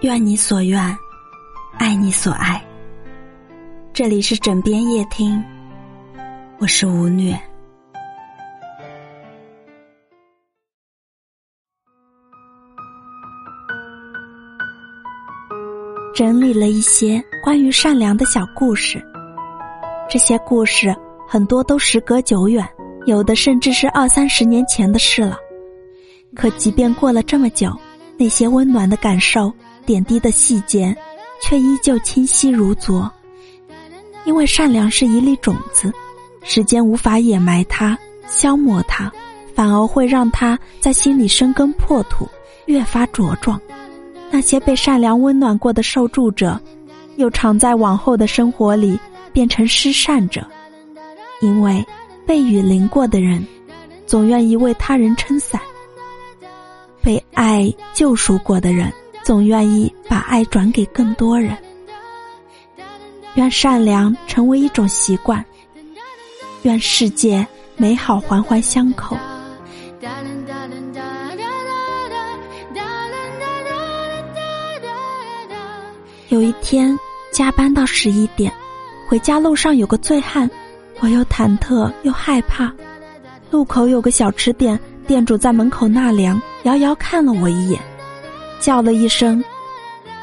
愿你所愿，爱你所爱。这里是枕边夜听，我是吴虐。整理了一些关于善良的小故事，这些故事很多都时隔久远，有的甚至是二三十年前的事了。可即便过了这么久，那些温暖的感受、点滴的细节，却依旧清晰如昨。因为善良是一粒种子，时间无法掩埋它、消磨它，反而会让它在心里生根破土，越发茁壮。那些被善良温暖过的受助者，又常在往后的生活里变成施善者，因为被雨淋过的人，总愿意为他人撑伞；被爱救赎过的人，总愿意把爱转给更多人。愿善良成为一种习惯，愿世界美好环环相扣。有一天加班到十一点，回家路上有个醉汉，我又忐忑又害怕。路口有个小吃店，店主在门口纳凉，遥遥看了我一眼，叫了一声：“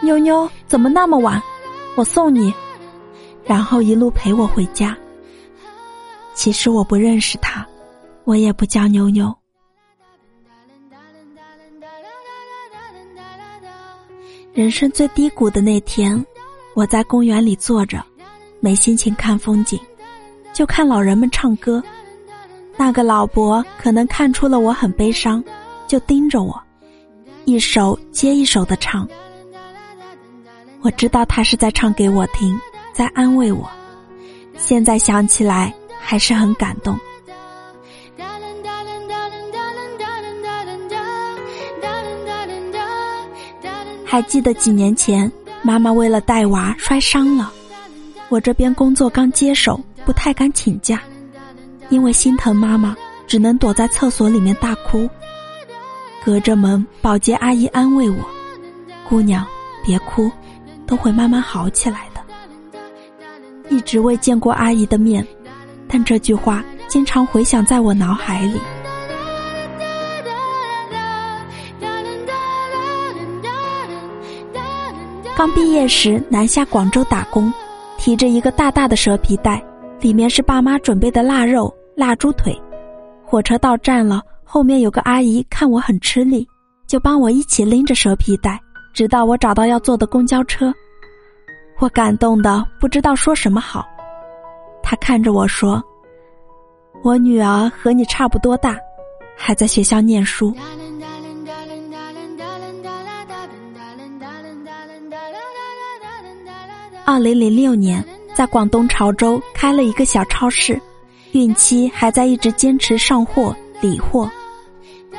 妞妞，怎么那么晚？我送你。”然后一路陪我回家。其实我不认识他，我也不叫妞妞。人生最低谷的那天，我在公园里坐着，没心情看风景，就看老人们唱歌。那个老伯可能看出了我很悲伤，就盯着我，一首接一首的唱。我知道他是在唱给我听，在安慰我。现在想起来还是很感动。还记得几年前，妈妈为了带娃摔伤了，我这边工作刚接手，不太敢请假，因为心疼妈妈，只能躲在厕所里面大哭。隔着门，保洁阿姨安慰我：“姑娘，别哭，都会慢慢好起来的。”一直未见过阿姨的面，但这句话经常回响在我脑海里。刚毕业时南下广州打工，提着一个大大的蛇皮袋，里面是爸妈准备的腊肉、腊猪腿。火车到站了，后面有个阿姨看我很吃力，就帮我一起拎着蛇皮袋，直到我找到要坐的公交车。我感动的不知道说什么好。她看着我说：“我女儿和你差不多大，还在学校念书。”二零零六年，在广东潮州开了一个小超市，孕期还在一直坚持上货理货。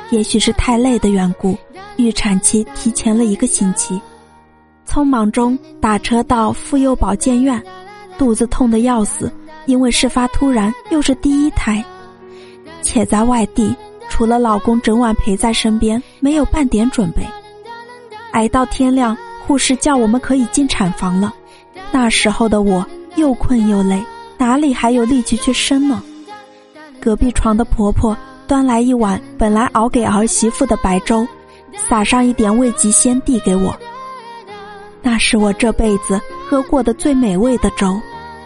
也许是太累的缘故，预产期提前了一个星期。匆忙中打车到妇幼保健院，肚子痛得要死，因为事发突然，又是第一胎，且在外地，除了老公整晚陪在身边，没有半点准备。挨到天亮，护士叫我们可以进产房了。那时候的我又困又累，哪里还有力气去生呢？隔壁床的婆婆端来一碗本来熬给儿媳妇的白粥，撒上一点味极鲜递给我。那是我这辈子喝过的最美味的粥，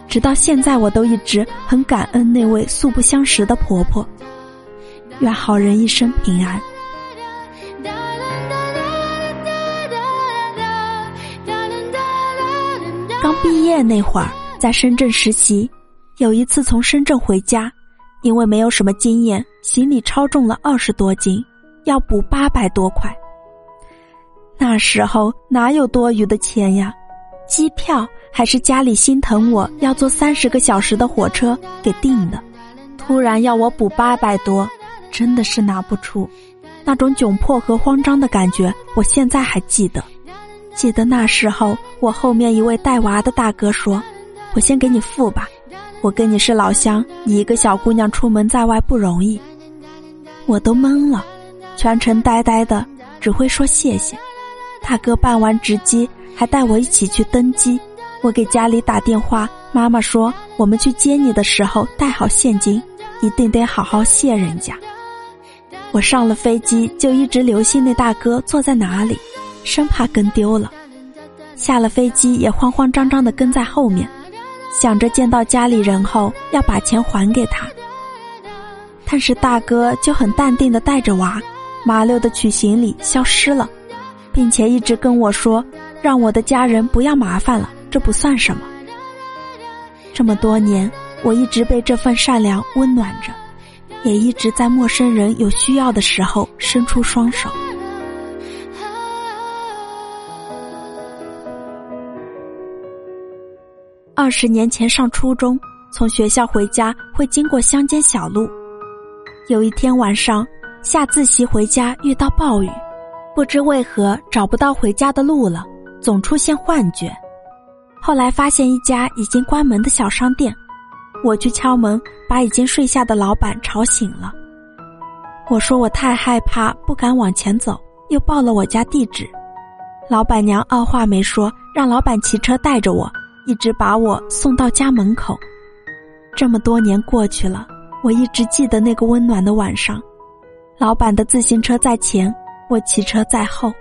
直到现在我都一直很感恩那位素不相识的婆婆。愿好人一生平安。刚毕业那会儿，在深圳实习，有一次从深圳回家，因为没有什么经验，行李超重了二十多斤，要补八百多块。那时候哪有多余的钱呀？机票还是家里心疼我要坐三十个小时的火车给订的，突然要我补八百多，真的是拿不出。那种窘迫和慌张的感觉，我现在还记得。记得那时候，我后面一位带娃的大哥说：“我先给你付吧，我跟你是老乡，你一个小姑娘出门在外不容易。”我都懵了，全程呆呆的，只会说谢谢。大哥办完值机，还带我一起去登机。我给家里打电话，妈妈说我们去接你的时候带好现金，一定得好好谢人家。我上了飞机就一直留心那大哥坐在哪里，生怕跟丢了。下了飞机也慌慌张张的跟在后面，想着见到家里人后要把钱还给他。但是大哥就很淡定的带着娃，麻溜的取行李消失了，并且一直跟我说，让我的家人不要麻烦了，这不算什么。这么多年，我一直被这份善良温暖着，也一直在陌生人有需要的时候伸出双手。二十年前上初中，从学校回家会经过乡间小路。有一天晚上下自习回家遇到暴雨，不知为何找不到回家的路了，总出现幻觉。后来发现一家已经关门的小商店，我去敲门，把已经睡下的老板吵醒了。我说我太害怕，不敢往前走，又报了我家地址。老板娘二话没说，让老板骑车带着我，一直把我送到家门口。这么多年过去了我一直记得那个温暖的晚上。老板的自行车在前我骑车在后。